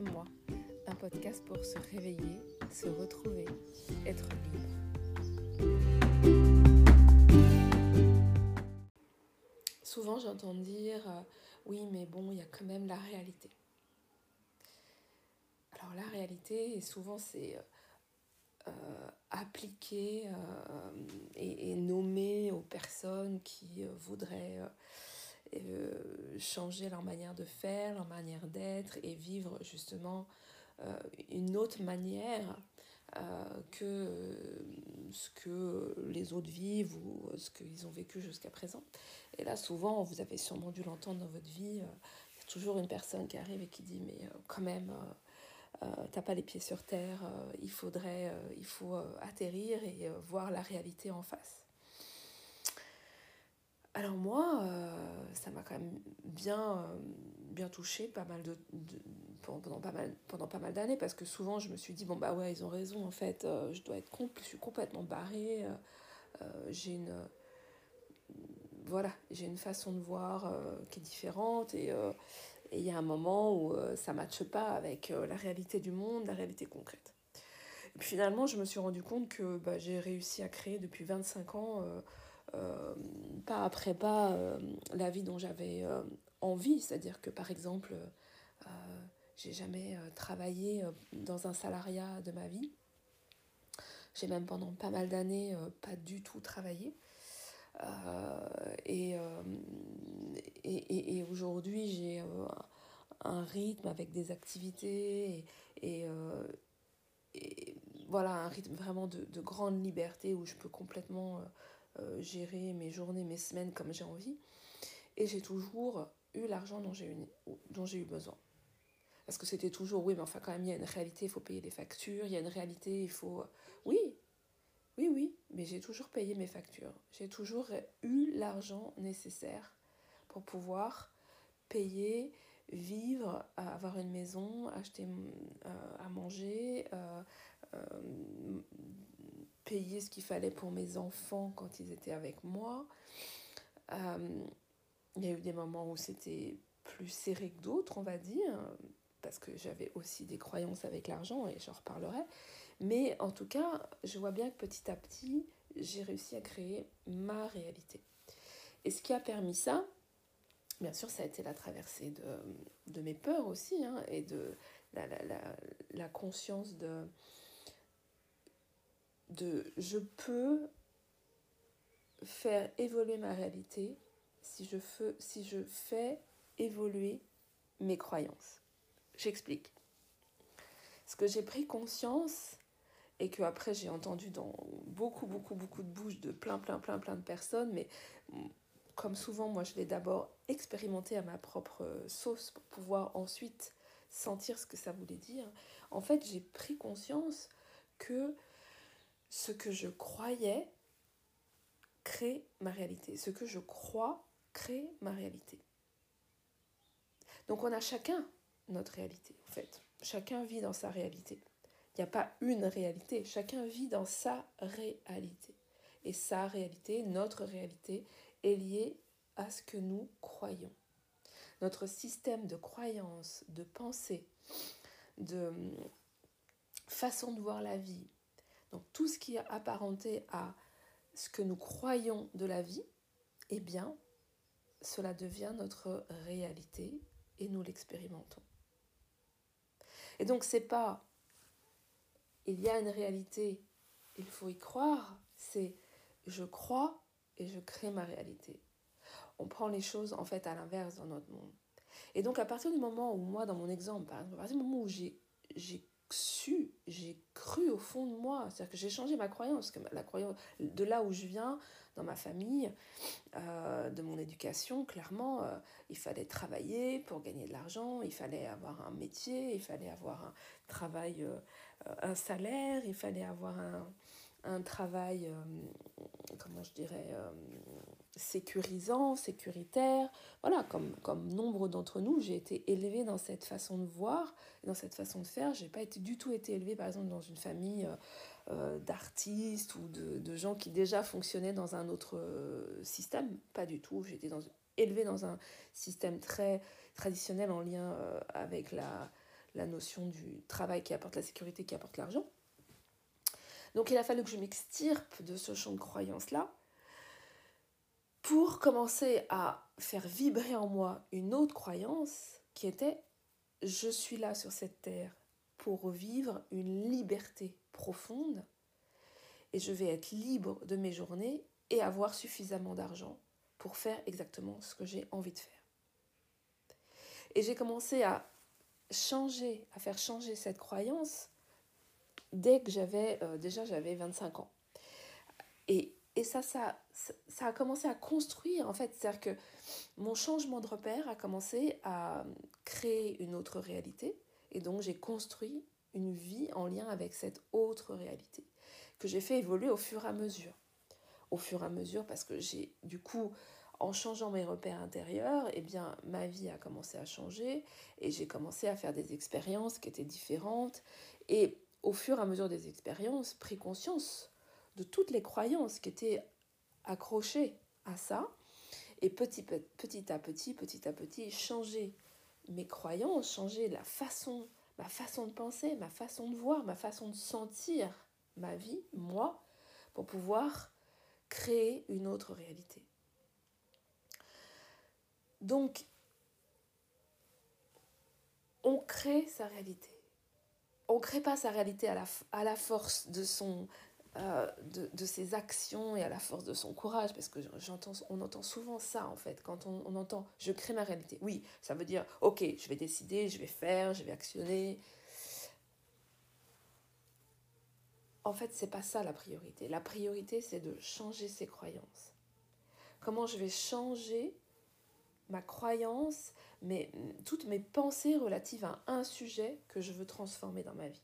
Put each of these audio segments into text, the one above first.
Moi, un podcast pour se réveiller, se retrouver, être libre. Souvent j'entends dire euh, oui mais bon il y a quand même la réalité. Alors la réalité souvent c'est euh, appliqué euh, et, et, nommé aux personnes qui voudraient euh, changer leur manière de faire, leur manière d'être et vivre justement euh, une autre manière euh, que ce que les autres vivent ou ce qu'ils ont vécu jusqu'à présent. Et là, souvent, vous avez sûrement dû l'entendre dans votre vie, il y a toujours une personne qui arrive et qui dit, mais quand même, t'as pas les pieds sur terre, il faudrait, il faut atterrir et voir la réalité en face. Alors moi, euh, ça m'a quand même bien, euh, bien touché pas mal de, pendant pas mal, pendant pas mal d'années parce que souvent je me suis dit bon bah ouais ils ont raison en fait euh, je dois être je suis complètement barrée j'ai une voilà j'ai une façon de voir qui est différente et il y a un moment où ça ne matche pas avec la réalité du monde la réalité concrète. Et puis finalement je me suis rendu compte que bah, j'ai réussi à créer depuis 25 ans pas après pas euh, la vie dont j'avais euh, envie. C'est-à-dire que par exemple, j'ai jamais travaillé dans un salariat de ma vie. J'ai même pendant pas mal d'années pas du tout travaillé. et, et, et, aujourd'hui, j'ai un rythme avec des activités et, et, voilà, un rythme vraiment de, de, grande liberté où je peux complètement euh, gérer mes journées, mes semaines comme j'ai envie. Et j'ai toujours eu l'argent dont j'ai eu, eu besoin. Parce que c'était toujours, oui, mais enfin quand même, il y a une réalité, il faut payer les factures, il y a une réalité, il faut... Oui, oui, oui, mais j'ai toujours payé mes factures. J'ai toujours eu l'argent nécessaire pour pouvoir payer, vivre, avoir une maison, acheter euh, à manger, euh, payer ce qu'il fallait pour mes enfants quand ils étaient avec moi. Euh, il y a eu des moments où c'était plus serré que d'autres, on va dire, parce que j'avais aussi des croyances avec l'argent et j'en reparlerai. Mais en tout cas, je vois bien que petit à petit, j'ai réussi à créer ma réalité. Et ce qui a permis ça, bien sûr, ça a été la traversée de, mes peurs aussi, hein, et de la conscience de, de je peux faire évoluer ma réalité si je, fais, si je fais évoluer mes croyances. J'explique. Ce que j'ai pris conscience et que après j'ai entendu dans beaucoup beaucoup beaucoup de bouches de plein plein plein plein de personnes mais comme souvent moi je l'ai d'abord expérimenté à ma propre sauce pour pouvoir ensuite sentir ce que ça voulait dire. En fait, j'ai pris conscience que ce que je croyais crée ma réalité. Ce que je crois crée ma réalité. Donc on a chacun notre réalité, en fait. Chacun vit dans sa réalité. Il n'y a pas une réalité, chacun vit dans sa réalité. Et sa réalité, notre réalité, est liée à ce que nous croyons. Notre système de croyance, de pensée, de façon de voir la vie, donc tout ce qui est apparenté à ce que nous croyons de la vie, eh bien, cela devient notre réalité et nous l'expérimentons. Et donc c'est pas il y a une réalité, il faut y croire, c'est je crois et je crée ma réalité. On prend les choses en fait à l'inverse dans notre monde. Et donc à partir du moment où moi dans mon exemple, par exemple, à partir du moment où j'ai su, j'ai cru au fond de moi. C'est-à-dire que j'ai changé ma croyance, que la croyance de là où je viens, dans ma famille, euh, de mon éducation, clairement, euh, il fallait travailler pour gagner de l'argent, il fallait avoir un métier, il fallait avoir un travail, euh, un salaire, il fallait avoir un, un travail, comment je dirais, sécurisant, sécuritaire. Voilà, comme, comme nombre d'entre nous, j'ai été élevée dans cette façon de voir, dans cette façon de faire. J'ai pas été, du tout été élevée, par exemple, dans une famille euh, euh, d'artistes ou de, de, gens qui déjà fonctionnaient dans un autre euh, système. Pas du tout. Été dans, élevée dans un système très traditionnel en lien avec la, la notion du travail qui apporte la sécurité, qui apporte l'argent. Donc il a fallu que je m'extirpe de ce champ de croyance-là pour commencer à faire vibrer en moi une autre croyance qui était je suis là sur cette terre pour vivre une liberté profonde et je vais être libre de mes journées et avoir suffisamment d'argent pour faire exactement ce que j'ai envie de faire. Et j'ai commencé à changer, à faire changer cette croyance dès que j'avais, euh, déjà j'avais 25 ans. Et, et ça, ça, ça a commencé à construire, en fait, c'est-à-dire que mon changement de repère a commencé à créer une autre réalité, et donc j'ai construit une vie en lien avec cette autre réalité, que j'ai fait évoluer au fur et à mesure. Au fur et à mesure, parce que j'ai, du coup, en changeant mes repères intérieurs, eh bien, ma vie a commencé à changer et j'ai commencé à faire des expériences qui étaient différentes. Et au fur et à mesure des expériences, pris conscience de toutes les croyances qui étaient accrochées à ça. Et petit, à petit, petit à petit, changer mes croyances, changer la façon, ma façon de penser, ma façon de voir, ma façon de sentir ma vie, moi, pour pouvoir créer une autre réalité. Donc, on crée sa réalité on ne crée pas sa réalité à la, à la force de, son, euh, de, de, ses actions et à la force de son courage, parce que j'entends, on entend souvent ça en fait, quand on, on, entend je crée ma réalité. Oui, ça veut dire ok, je vais décider, je vais faire, je vais actionner. En fait, c'est pas ça la priorité. La priorité, c'est de changer ses croyances. Comment je vais changer ma croyance, mais toutes mes pensées relatives à un sujet que je veux transformer dans ma vie.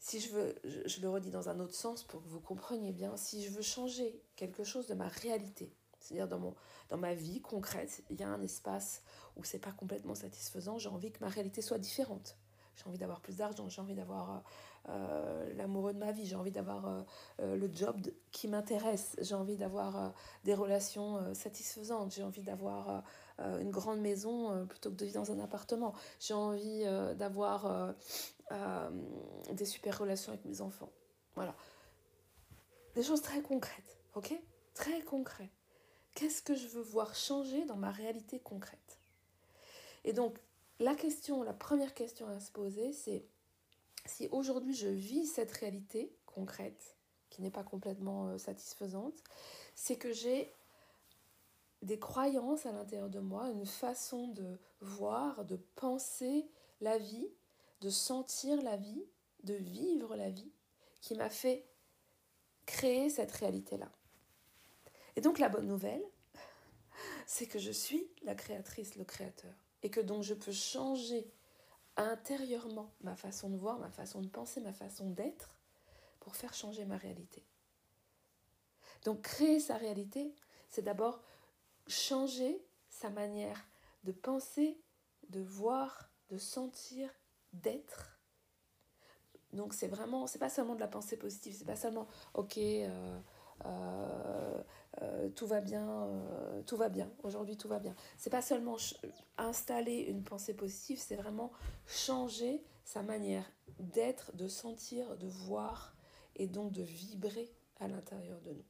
Si je veux, je, le redis dans un autre sens pour que vous compreniez bien, si je veux changer quelque chose de ma réalité, c'est-à-dire dans, dans ma vie concrète, il y a un espace où c'est pas complètement satisfaisant, j'ai envie que ma réalité soit différente. J'ai envie d'avoir plus d'argent, j'ai envie d'avoir euh, l'amoureux de ma vie, j'ai envie d'avoir euh, euh, le job qui m'intéresse, j'ai envie d'avoir des relations satisfaisantes, j'ai envie d'avoir une grande maison plutôt que de vivre dans un appartement, j'ai envie d'avoir des super relations avec mes enfants. Voilà. Des choses très concrètes, ok? Très concrètes. Qu'est-ce que je veux voir changer dans ma réalité concrète? Et donc, la question, la première question à se poser, c'est si aujourd'hui je vis cette réalité concrète, qui n'est pas complètement euh, satisfaisante, c'est que j'ai des croyances à l'intérieur de moi, une façon de voir, de penser la vie, de sentir la vie, de vivre la vie, qui m'a fait créer cette réalité-là. Et donc la bonne nouvelle, c'est que je suis la créatrice, le créateur et que donc je peux changer intérieurement ma façon de voir, ma façon de penser, ma façon d'être pour faire changer ma réalité. Donc créer sa réalité, c'est d'abord changer sa manière de penser, de voir, de sentir, d'être. Donc c'est vraiment, c'est pas seulement de la pensée positive, c'est pas seulement ok, euh, tout va bien, euh, tout va bien, aujourd'hui tout va bien. C'est pas seulement installer une pensée positive, c'est vraiment changer sa manière d'être, de sentir, de voir et donc de vibrer à l'intérieur de nous.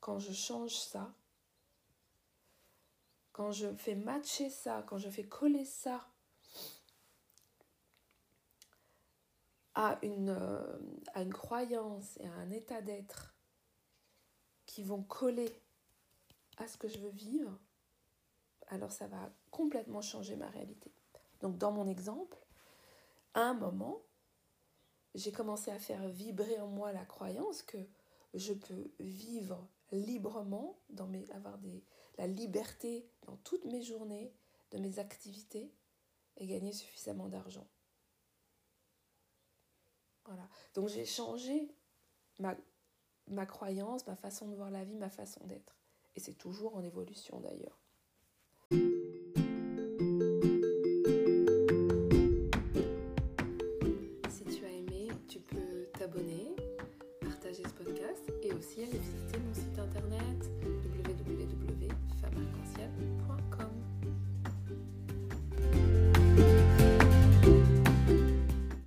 Quand je change ça, quand je fais matcher ça, quand je fais coller ça à une, euh, une croyance et à un état d'être qui vont coller à ce que je veux vivre, alors ça va complètement changer ma réalité. Donc dans mon exemple, à un moment, j'ai commencé à faire vibrer en moi la croyance que je peux vivre librement, dans mes, avoir la liberté dans toutes mes journées, de mes activités et gagner suffisamment d'argent. Donc j'ai changé ma croyance, ma façon de voir la vie, ma façon d'être. Et c'est toujours en évolution d'ailleurs.